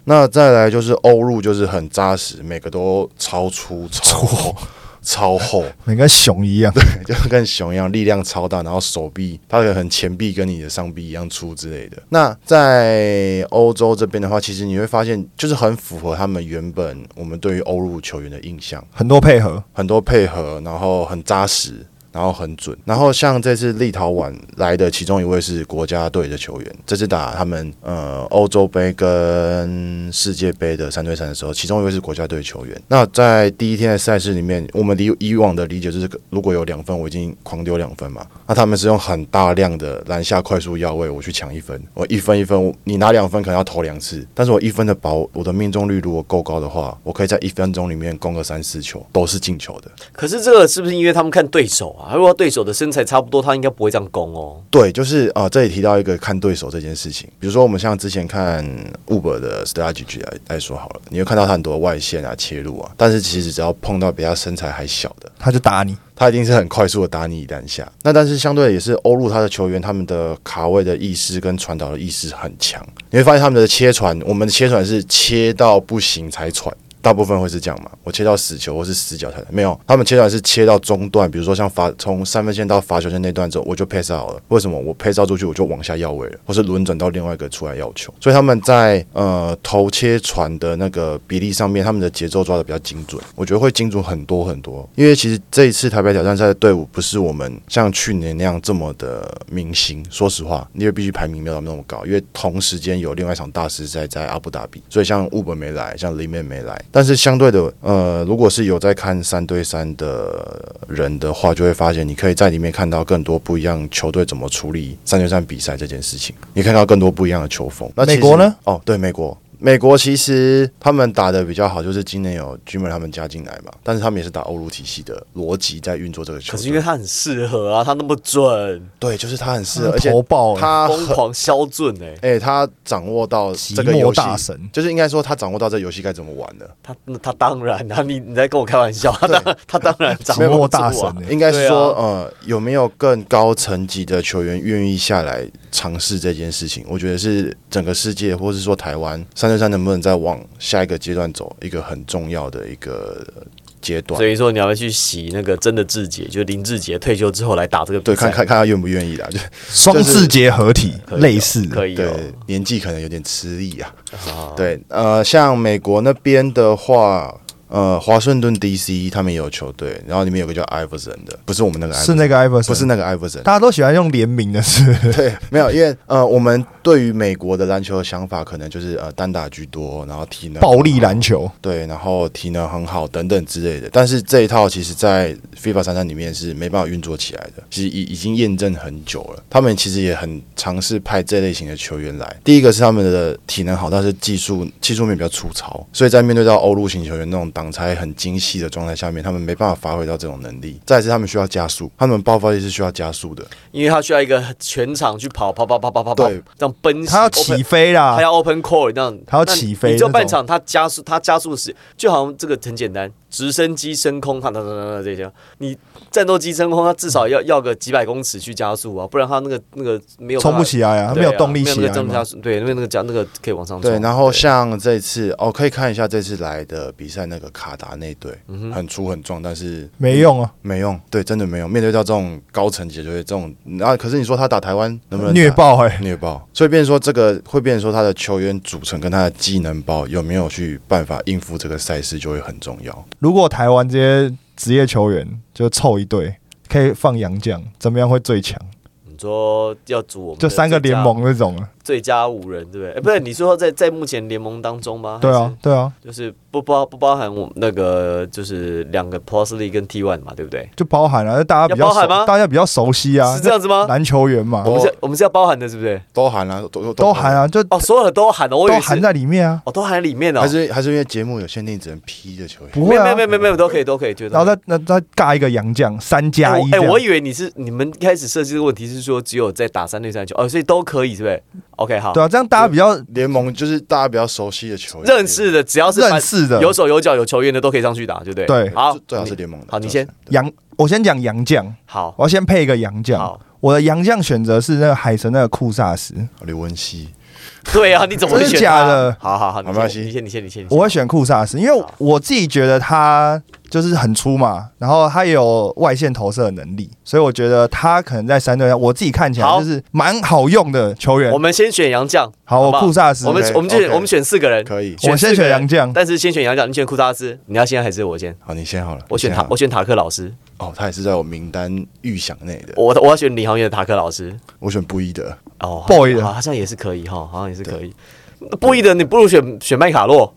那再来就是欧陆，就是很扎实，每个都超粗、超厚、超厚，每跟 熊一样，对就跟熊一样，力量超大，然后手臂它可很前臂跟你的上臂一样粗之类的。那在欧洲这边的话，其实你会发现，就是很符合他们原本我们对于欧陆球员的印象。很多配合。很多配合，然后很扎实，然后很准。然后像这次立陶宛来的其中一位是国家队的球员，这次打他们呃欧洲杯跟世界杯的三对三的时候，其中一位是国家队球员。那在第一天的赛事里面，我们理以往的理解就是，如果有两分，我已经狂丢两分嘛。那他们是用很大量的篮下快速要位，我去抢一分，我一分一分，你拿两分可能要投两次，但是我一分的保我的命中率如果够高的话，我可以在一分钟里面攻个三四球，都是进球的。可是这个是不是因为他们看对手啊？如果对手的身材差不多，他应该不会这样攻哦。对，就是啊、呃这里提到一个看对手这件事情。比如说，我们像之前看 Uber 的 strategy 来来说好了，你会看到他很多外线啊、切入啊，但是其实只要碰到比他身材还小的，他就打你。他一定是很快速的打你一篮下。那但是相对的也是欧陆他的球员，他们的卡位的意识跟传导的意识很强。你会发现他们的切传，我们的切传是切到不行才传。大部分会是这样嘛？我切到死球或是死角才没有，他们切传是切到中段，比如说像罚从三分线到罚球线那段之后，我就 pass out 了。为什么？我 pass 出去我就往下要位了，或是轮转到另外一个出来要球。所以他们在呃投切传的那个比例上面，他们的节奏抓的比较精准，我觉得会精准很多很多。因为其实这一次台北挑战赛的队伍不是我们像去年那样这么的明星，说实话，因为必须排名没有那么高，因为同时间有另外一场大师赛在阿布达比，所以像乌本没来，像里面没来。但是相对的，呃，如果是有在看三对三的人的话，就会发现你可以在里面看到更多不一样球队怎么处理三对三比赛这件事情，你看到更多不一样的球风。那美国呢？哦，对，美国。美国其实他们打的比较好，就是今年有 Jimmer 他们加进来嘛，但是他们也是打欧陆体系的逻辑在运作这个球。可是因为他很适合啊，他那么准，对，就是他很适合，而且投爆欸他疯狂削准哎、哎、他掌握到这个游戏大神，就是应该说他掌握到这游戏该怎么玩的。他那他当然啊，你你在跟我开玩笑，他当他当然掌握大神欸应该是说，啊。呃，有没有更高层级的球员愿意下来尝试这件事情？我觉得是整个世界，或是说台湾三对三能不能再往下一个阶段走，一个很重要的一个阶段？所。以说你要去洗那个真的志杰，就是林志杰退休之后来打这个比对，看看看他愿不愿意啦，就双字节合体类似。可以哦，年纪可能有点吃力啊。啊，对，呃，像美国那边的话，呃，华盛顿 DC 他们也有球队，然后里面有个叫 Iverson 的，不是我们那个 Iverson，是那个艾弗森，不是那个 Iverson，大家都喜欢用联名的是，对，没有，因为呃，我们对于美国的篮球的想法，可能就是呃单打居多，然后体能暴力篮球，对，然后体能很好等等之类的。但是这一套其实，在 FIFA 三三里面是没办法运作起来的，其实已已经验证很久了。他们其实也很尝试派这类型的球员来。第一个是他们的体能好，但是技术技术面比较粗糙，所以在面对到欧陆型球员那种挡拆很精细的状态下面，他们没办法发挥到这种能力。再来是他们需要加速，他们爆发力是需要加速的。因为他需要一个全场去跑跑跑跑跑跑跑对，这样奔，他要起飞啦。他，要 open core 这样，他要起飞你只有那种。半场他加速，他加速时就好像这个很简单，直升机升空，它哒哒哒哒这些，你战斗机升空，它至少要要个几百公尺去加速啊，不然它那个那个没有冲不起来啊，对没有动力没有起来对，因为那个加那个可以往上冲。对，然后像这次哦，可以看一下这次来的比赛那个卡达那队，嗯很粗很壮，但是没用啊，没用，对，真的没用。面对到这种高层级的球队，这种啊可是你说他打台湾能不能虐爆哎、虐爆？所以变成说这个会变成说他的球员组成跟他的技能包有没有去办法应付这个赛事就会很重要。如果台湾这些职业球员就凑一队，可以放洋将，怎么样会最强？你说要组我们的就三个联盟那种啊。最佳五人，对不对？哎，不是，你说在在目前联盟当中吗？对啊，对啊，就是不包不包含我们那个就是两个 Plus League 跟 T One 嘛，对不对？就包含了，大家比较熟要包含吗大家比较熟悉啊是，这样子吗？篮球员嘛我，们是，我们是要包含的，是不是？都含了、都都都含，啊，就哦，所有的都含了，我以为是都含在里面啊。哦，都含在里面哦。还是还是因为节目有限定，只能 P 的球员。不会啊没有没有，没有没有都可以都可以，就。然后再那再尬一个洋将，三加一哎。我以为你是你们一开始设计这个问题是说只有在打三对三球哦，所以都可以，是不是？OK，好，对啊，这样大家比较联盟就是大家比较熟悉的球员，认识的只要是认识的。有手有脚有球员的都可以上去打，对不对？对。好。最，最好是联盟的。好，你先，杨，我先讲杨将，好，我要先配一个杨将。好，我的杨将选择是那个海神那个库萨斯，刘文熙，对啊，你怎么会真的选假的？好好好，没关系。你先，你先，你先，你先。我会选库萨斯，因为我自己觉得他就是很粗嘛，然后他也有外线投射的能力，所以我觉得他可能在三队上，我自己看起来就是蛮好用的球员我。们先选杨绛，好，我库萨斯，我们我们就选我们选四个人，可以。我先选杨绛，但是先选杨绛，你选库萨斯，你要先还是我先？好，你先好了。我选塔，我选塔克老师，哦，他也是在我名单预想内的。我我要选李航员的塔克老师。我选布伊德，哦 Boy 的好好像也是可以哈，好像也是可以。布伊德，你不如选选麦卡洛。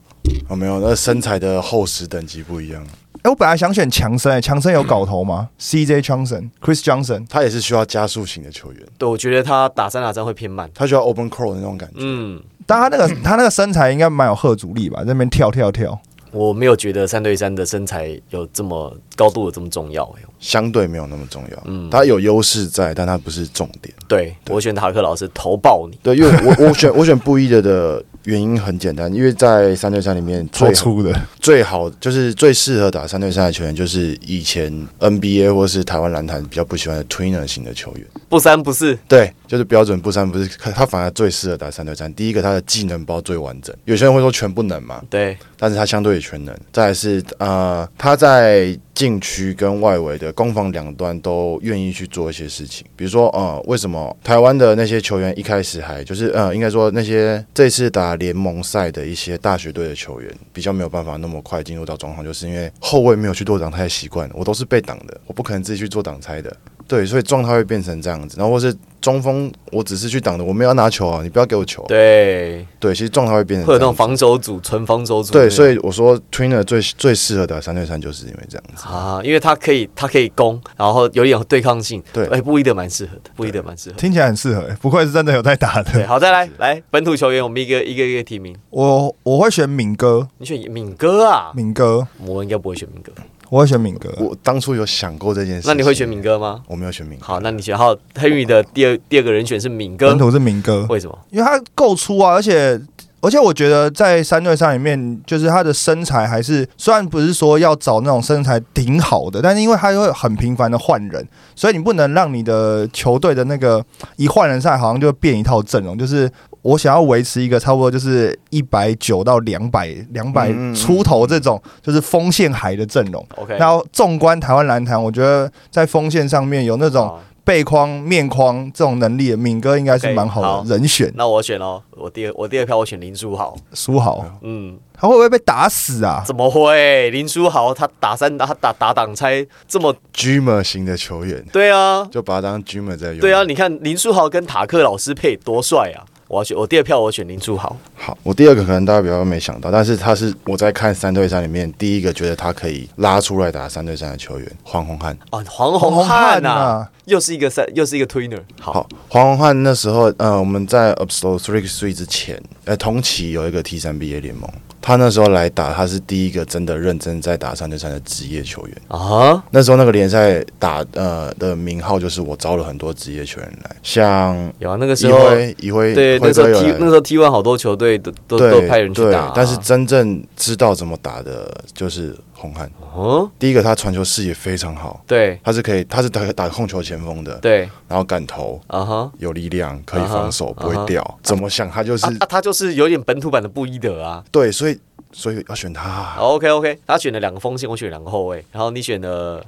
哦，没有，那身材的厚实等级不一样。哎，我本来想选强森，欸，强森有搞头吗？CJ Johnson、Chris Johnson，他也是需要加速型的球员，对，我觉得他打三打三会偏慢。他需要 open crawl 的那种感觉。嗯，但他那个他那个身材应该蛮有贺阻力吧，在那边跳跳跳。我没有觉得三对三的身材有这么高度有这么重要、欸。相对没有那么重要。嗯他有优势在，但他不是重点。对我选塔克老师投爆你。对，因为我我选我选布伊德的原因很简单，因为在三对三里面最粗的，最好就是最适合打三对三的球员，就是以前 NBA 或是台湾篮坛比较不喜欢的 tweener 型的球员。不三不四，对，就是标准不三不四，他反而最适合打三对三。第一个，他的技能包最完整。有些人会说全不能嘛，对，但是他相对也全能。再来是呃，他在禁区跟外围的攻防两端都愿意去做一些事情。比如说，呃，为什么台湾的那些球员一开始还就是呃，应该说那些这次打联盟赛的一些大学队的球员比较没有办法那么快进入到状况，就是因为后卫没有去做挡拆的习惯，我都是被挡的，我不可能自己去做挡拆的。对，所以状态会变成这样子，然后或是中锋，我只是去挡的，我没有要拿球啊，你不要给我球。对，对，其实状态会变成会有那种防守组，纯防守组。对，所以我说 Trainer 最最适合打三对三，就是因为这样子。啊，因为他可以，他可以攻，然后有点对抗性。对哎，布伊德蛮适合的，布伊德蛮适合的。听起来很适合、欸，不愧是真的有在打对，的。好，再来来 本土球员，我们一个一个一个提名。我我会选敏哥，你选敏哥啊？敏哥，我应该不会选敏哥。我会选敏哥。我当初有想过这件事，那你会选？敏哥吗？我没有选敏哥。好，那你选。好，黑羽的第二第二个人选是敏哥本，土是敏哥，为什么？因为他够粗啊，而且而且我觉得在三对三里面，就是他的身材还是虽然不是说要找那种身材挺好的，但是因为他会很频繁的换人，所以你不能让你的球队的那个一换人赛好像就变一套阵容，就是。我想要维持一个差不多就是一百九到两百两百出头这种就是锋线海的阵容。OK，然后纵观台湾篮坛，我觉得在锋线上面有那种背框、面框这种能力的，敏哥应该是蛮好好的人选。那我选哦，我第二我第二票我选林书豪。书豪，嗯，他会不会被打死啊？怎么会？林书豪他打三打他打打挡拆这么 Dreamer 型的球员，对啊，就把他当 Dreamer 在用。对啊，，你看林书豪跟塔克老师配多帅啊！我要选我第二票，我选林书豪。好，我第二个可能大家比较没想到，但是他是我在看三对三里面第一个觉得他可以拉出来打三对三的球员，黄宏汉。哦，黄宏汉呐、啊又是一个三，又是一个 twinner。好，黄文焕那时候，呃，我们在 Upslow Three Three 之前，呃，同期有一个 T 三 BA 联盟，他那时候来打，他是第一个真的认真在打三对三的职业球员。啊，那时候那个联赛打呃的名号就是我招了很多职业球员来，像有啊，那个时候辉一辉对，那时候辉哥有 T 那时候 T one 好多球队都都都派人去打啊、但是真正知道怎么打的就是红汉。哦，第一个，他传球视野非常好，对。他是可以，他是打打控球前锋的，对，然后敢投，啊哈，有力量，可以防守，不会掉。怎么想他就是他就是有点本土版的布伊德啊。对，所以所以要选他。啊。OK OK，他选了两个锋线，我选两个后卫，然后你选了，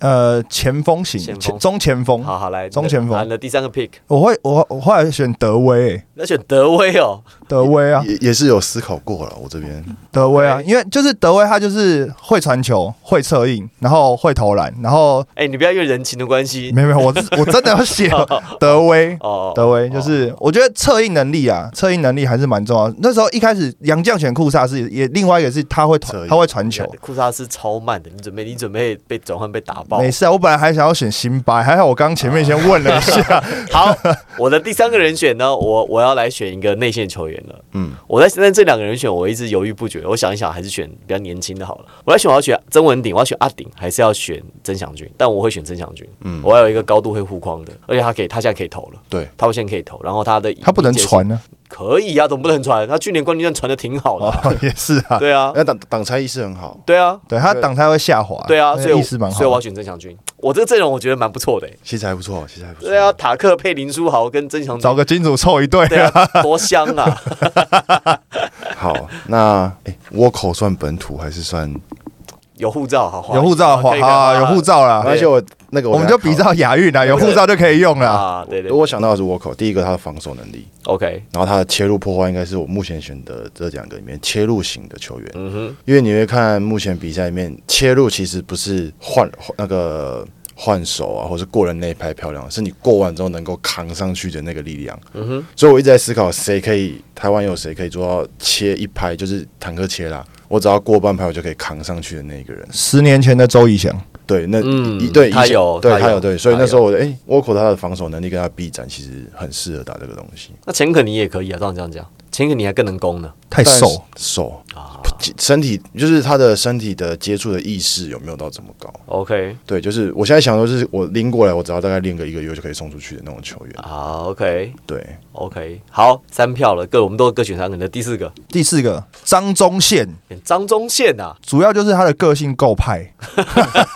呃，前锋型前锋前中前锋，好好来中前锋你的第三个 pick，我会我我后来选德威、欸，那选德威哦，德威啊，也也是有思考过了，我这边德威啊，因为就是德威他就是会传球、会策应，然后会投篮，然后哎，你不要因为人情的关系没有没有，我我真的要写德威。哦，德威就是，我觉得策应能力啊，策应能力还是蛮重要的。那时候一开始杨绛选库萨是，也另外一个是他会策应他会传球，库萨是超慢的，你准备你准备被转换被打爆没。事啊。我本来还想要选辛巴，还好我刚刚前面先问了一下，好，我的第三个人选呢，我我要来选一个内线球员了。嗯，我在在这两个人选，我一直犹豫不决。我想一想，还是选比较年轻的好了。我要选，我要选曾文鼎，我要选阿鼎，还是要选曾祥军？但我会选曾祥军。嗯，我要有一个高度会护框的，而且他可以，他现在可以投了，对，他现在可以投，然后他的他不能传呢。可以啊，总不能传。他去年冠军战传的挺好的啊、哦，也是啊，对啊，那挡挡拆意识很好，对啊，对他挡拆会下滑，对啊，所以意识蛮好所以我要。选曾祥军。我这个阵容我觉得蛮不错的、欸。其实还不错，其实还不错。对啊，，塔克配林书豪跟曾祥军，找个金主凑一对对啊，多香啊！好，那哎，倭寇算本土还是算？有护照，好好有护照，好，有护照啦。而且我那个我们就比照亚运啦，有护照就可以用了。啊，对对我想到的是倭寇，第一个他的防守能力，，OK，然后他的切入破坏应该是我目前选的这两个里面切入型的球员。嗯哼，因为你会看目前比赛里面切入其实不是换那个换手啊，或是过人那一拍漂亮，是你过完之后能够扛上去的那个力量。嗯哼，所以我一直在思考，谁可以台湾有谁可以做到切一拍，就是坦克切啦，我只要过半拍我就可以扛上去的那一个人。十年前的周怡翔，对，那嗯一对他有对他有对，所以那时候我的哎，沃口他的防守能力跟他臂展其实很适合打这个东西。那钱可尼也可以啊，照你这样讲，钱可尼还更能攻呢太瘦，瘦啊。身体就是他的身体的接触的意识有没有到这么高？OK。对，就是我现在想说就是我拎过来，我只要大概练个一个月就可以送出去的那种球员。啊，OK。对，OK，好，三票了，各我们都各选三个，那第四个第四个。张忠宪，张忠宪啊，主要就是他的个性够派，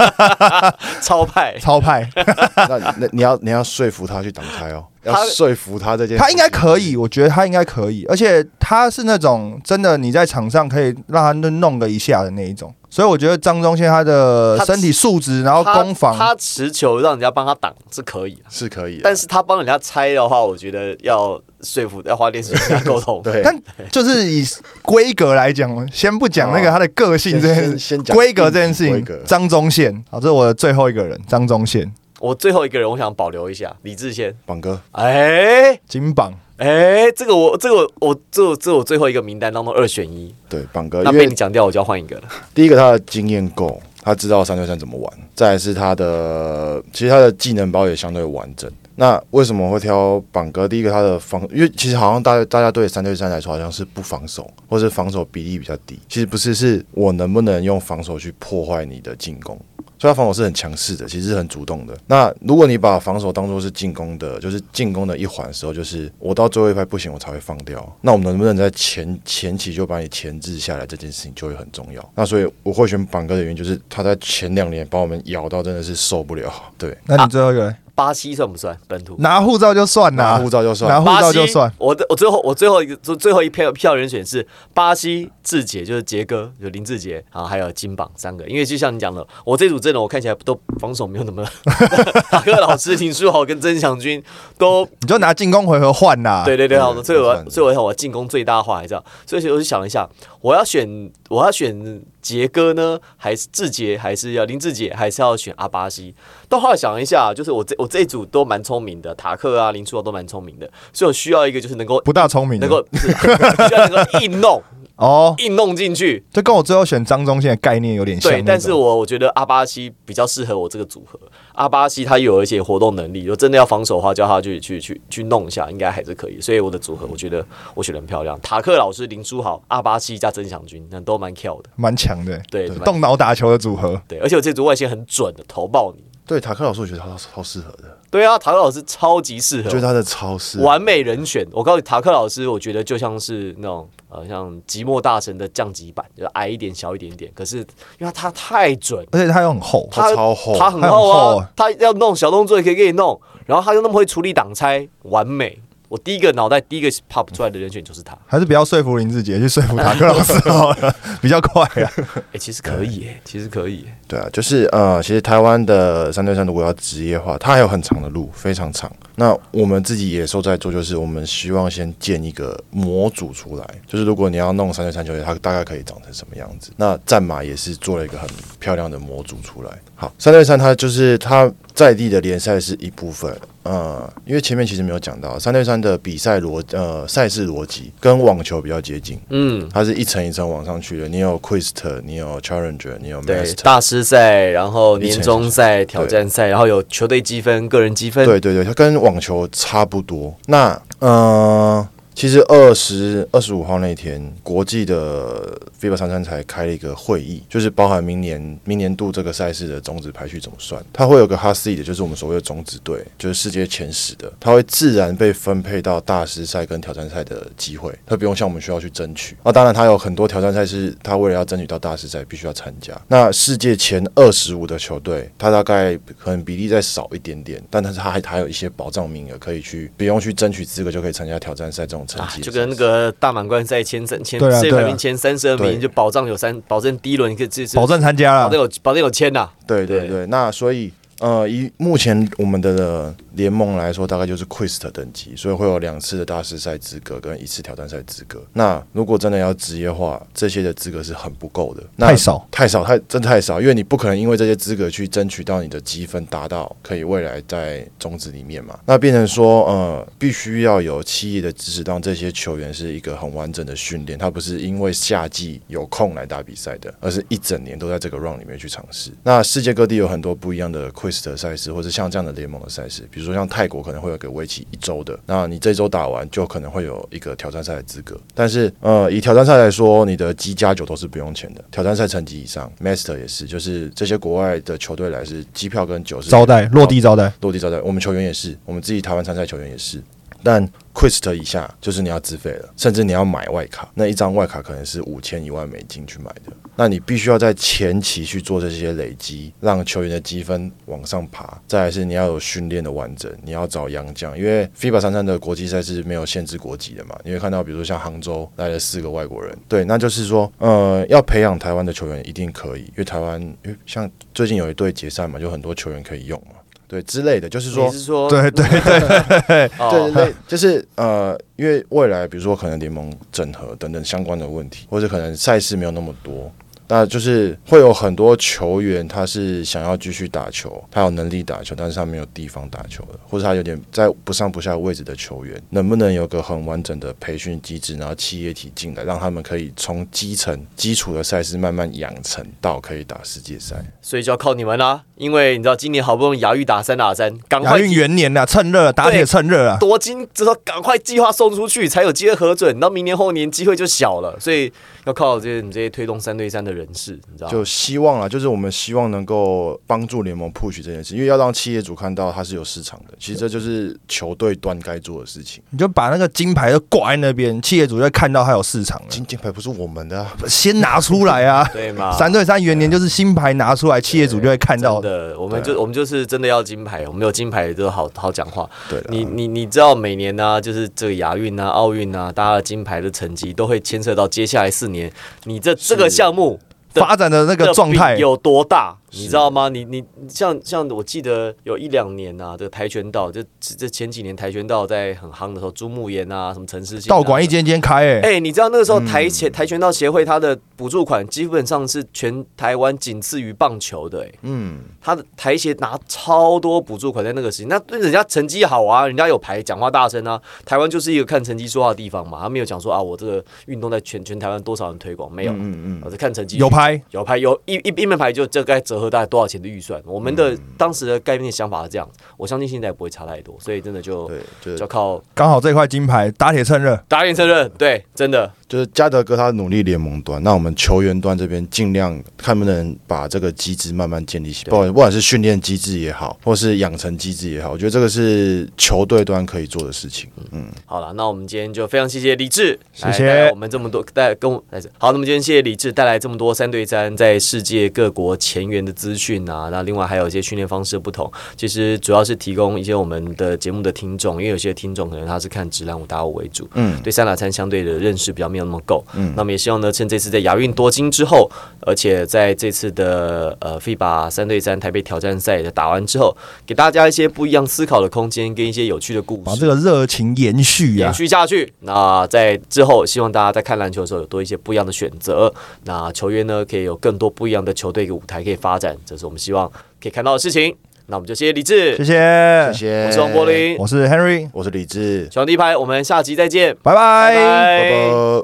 超派，超派，那那你要你要说服他去挡开哦，要他说服他这件事，他应该可以，我觉得他应该可以，而且他是那种真的你在场上可以让他弄弄个一下的那一种，所以我觉得张忠宪他的身体素质，然后攻防，他持球让人家帮他挡是可以，是可以，但是他帮人家拆的话，我觉得要说服，要花点时间跟他沟通。对，但就是以规格来讲，先不讲那个他的个性这件事，先先讲规格。这件事情张忠宪，好，这是我的最后一个人，张忠宪，我最后一个人，我想保留一下李志先。榜哥哎金榜，哎，这个我这个我我这我这我最后一个名单当中二选一，对榜哥，那因为被你讲掉，我就要换一个了。第一个他的经验够，他知道三对三怎么玩，再来是他的其实他的技能包也相对完整。那为什么会挑榜哥？第一个他的防，因为其实好像大家大家对三对三来说好像是不防守，或是防守比例比较低。其实不是，是我能不能用防守去破坏你的进攻。所以他防守是很强势的，其实是很主动的。那如果你把防守当做是进攻的，就是进攻的一环的时候，就是我到最后一拍不行，我才会放掉。那我们能不能在前前期就把你钳制下来，这件事情就会很重要。那所以我会选榜哥的原因，就是他在前两年把我们咬到真的是受不了。对，那你最后一个呢巴西算不算本土？拿护照就算啦拿护，照就算拿护巴西照就算，我的我最后我最后一个最最后一票票人选是巴西志杰，就是杰哥，就林志杰，然后还有金榜三个。因为就像你讲的，我这组阵容我看起来都防守没有那么，塔克老师、林书豪跟曾祥军都你就拿进攻回合换啦。对对对，好，对所以我要不算所以我想我进攻最大化，还是这样，所以我就想了一下，我要选我要选杰哥呢，还是志杰，还是要林志杰，还是要选阿巴西？但后来想了一下，就是我这我这一组都蛮聪明的，塔克啊、林书豪都蛮聪明的，所以我需要一个就是能够不大聪明，能够 需要能够硬弄哦，硬弄进去。这跟我最后选张忠宪的概念有点像对，但是我我觉得阿巴西比较适合我这个组合。阿巴西他有一些活动能力，如果真的要防守的话，叫他去去去去弄一下，应该还是可以。所以我的组合，我觉得我选的很漂亮。塔克老师、林书豪、阿巴西加曾祥军，那都蛮跳的。蛮强的，对蛮动脑打球的组合。对，而且我这组外线很准的，投爆你。对塔克老师，我觉得他超适合的，对啊，塔克老师超级适合我觉得，他的超适完美人选。我告诉你，塔克老师，我觉得就像是那种呃，像寂寞大神的降级版，就矮一点、小一点点。可是因为他他太准，而且它又很厚，它超厚它很厚啊厚啊，他要弄小动作也可以给你弄，然后它又那么会处理挡拆，完美。我第一个脑袋第一个 pop 出来的人选就是他。还是不要说服林志杰，去说服塔克老师好了，比较快啊。哎、其实可以耶，其实可以耶。对啊，就是呃，其实台湾的三对三如果要职业化，它还有很长的路，非常长。那我们自己野兽在做，就是我们希望先建一个模组出来，就是如果你要弄三对三球队，它大概可以长成什么样子。那战马也是做了一个很漂亮的模组出来。好，三对三它就是它在地的联赛是一部分。呃，因为前面其实没有讲到三对三的比赛逻呃赛事逻辑跟网球比较接近，嗯，它是一层一层往上去的。你有 Quest，你有 Challenger，你有对，Master，大师赛，然后年终赛、挑战赛，然后有球队积分、个人积分。对对对，它跟网球差不多。那呃，其实二十二十五号那天，国际的 FIBA 三三才开了一个会议，就是包含明年明年度这个赛事的种子排序怎么算。它会有个 Hot Seed，就是我们所谓的种子队，就是世界前十的，它会自然被分配到大师赛跟挑战赛的机会，它不用像我们需要去争取。啊，当然它有很多挑战赛是它为了要争取到大师赛必须要参加。那世界前二十五的球队，它大概可能比例再少一点点，但是它还还有一些保障名额可以去，不用去争取资格就可以参加挑战赛这种啊就跟那个大满贯赛前三前世界排名前三十二名，就保障有三，保证第一轮可以这是保证参加了保证。有保证有签呐。对对对对，那所以呃，以目前我们的联盟来说，大概就是 Quest 等级，所以会有两次的大师赛资格跟一次挑战赛资格。那如果真的要职业化，这些的资格是很不够的，那太少，太少，太真的太少，因为你不可能因为这些资格去争取到你的积分达到可以未来在种子里面嘛。那变成说，呃，必须要有企业的支持，让这些球员是一个很完整的训练，他不是因为夏季有空来打比赛的，而是一整年都在这个 round 里面去尝试。那世界各地有很多不一样的 Quest 的赛事，或者像这样的联盟的赛事，比如说像泰国可能会有个为期一周的，那你这周打完就可能会有一个挑战赛的资格。但是呃，以挑战赛来说，你的机加酒都是不用钱的，挑战赛成绩以上，Master 也是，就是这些国外的球队来是机票跟酒是招待落地招待，落地招待，我们球员也是，我们自己台湾参赛球员也是。但 Quest 以下就是你要自费了，甚至你要买外卡，那一张外卡可能是五千一万美金去买的。那你必须要在前期去做这些累积，让球员的积分往上爬。再来是你要有训练的完整，你要找洋将，因为 FIBA 三三的国际赛是没有限制国籍的嘛。你会看到，比如说像杭州来了四个外国人，对，那就是说，呃，要培养台湾的球员一定可以，因为台湾，因为像最近有一队解散嘛，就很多球员可以用嘛。对之类的，就是说你，是说对对对，对。哦，类就是呃，因为未来比如说可能联盟整合等等相关的问题，或者可能赛事没有那么多，那就是会有很多球员他是想要继续打球，他有能力打球，但是他没有地方打球的，或者他有点在不上不下位置的球员，能不能有个很完整的培训机制，然后企业体进来，让他们可以从基层基础的赛事慢慢养成到可以打世界赛。所以就要靠你们啦，因为你知道今年好不容易亚运打三打三，赶亚运快元年呐，趁热打铁趁热啊，夺金之后赶快计划送出去，才有机会核准，到明年后年机会就小了，所以要靠这些你这些推动三对三的人士，你知道？就希望啊，就是我们希望能够帮助联盟 push 这件事，因为要让企业主看到它是有市场的。其实这就是球队端该做的事情。你就把那个金牌都挂在那边，企业主就会看到它有市场了，金金牌不是我们的、啊，先拿出来啊！对嘛？三对三元年就是新牌拿出来，企业主就会看到。的，我们就我们就是真的要金牌，我们有金牌就好好讲话。对，你你你知道每年呢、就是这个亚运啊、奥运啊，大家的金牌的成绩都会牵涉到接下来四年你这这个项目的发展的那个状态。有多大，你知道吗？你你像像我记得有一两年啊，这个跆拳道，就这这前几年跆拳道在很夯的时候，朱慕炎啊，什么陈思信、道馆一。间间开，哎，哎、你知道那个时候嗯。跆拳跆拳道协会它的补助款基本上是全台湾仅次于棒球的、哎，嗯，他的台协拿超多补助款在那个时期，那对人家成绩好啊，人家有牌，讲话大声啊。台湾就是一个看成绩说话的地方嘛，他没有讲说啊，我这个运动在全全台湾多少人推广，没有，嗯嗯我是看成绩有牌，有牌有一一一面牌就这该折合大概多少钱的预算。我们的当时的概念想法是这样，我相信现在也不会差太多，所以真的就对，就靠刚好这块金牌打铁趁热，打铁趁热，对，真的就是加德哥他努力联盟端，那我们球员端这边尽量看能不能把这个机制慢慢建立起来，不管不管是训练机制也好，或是养成机制也好，我觉得这个是球队端可以做的事情。嗯，好了。那我们今天就非常谢谢李志，谢谢我们这么多带跟我来好，那么今天谢谢李志带来这么多三对三在世界各国前沿的资讯啊，那另外还有一些训练方式的不同，其实主要是提供一些我们的节目的听众，因为有些听众可能他是看直男五打五为主，嗯对三打三相对的认识比较没有那么够，嗯那么也希望呢，趁这次在亚运夺金之后，而且在这次的呃 FIBA 三对三台北挑战赛的打完之后，给大家一些不一样思考的空间跟一些有趣的故事。把这个热情延续啊延！续下去。那在之后，希望大家在看篮球的时候有多一些不一样的选择。那球员呢，可以有更多不一样的球队跟舞台可以发展，这是我们希望可以看到的事情。那我们就谢谢李志，谢谢，谢谢，我是王柏，林，我是 Henry，我是李志，喜欢第一排，我们下集再见，拜。拜。拜。拜拜。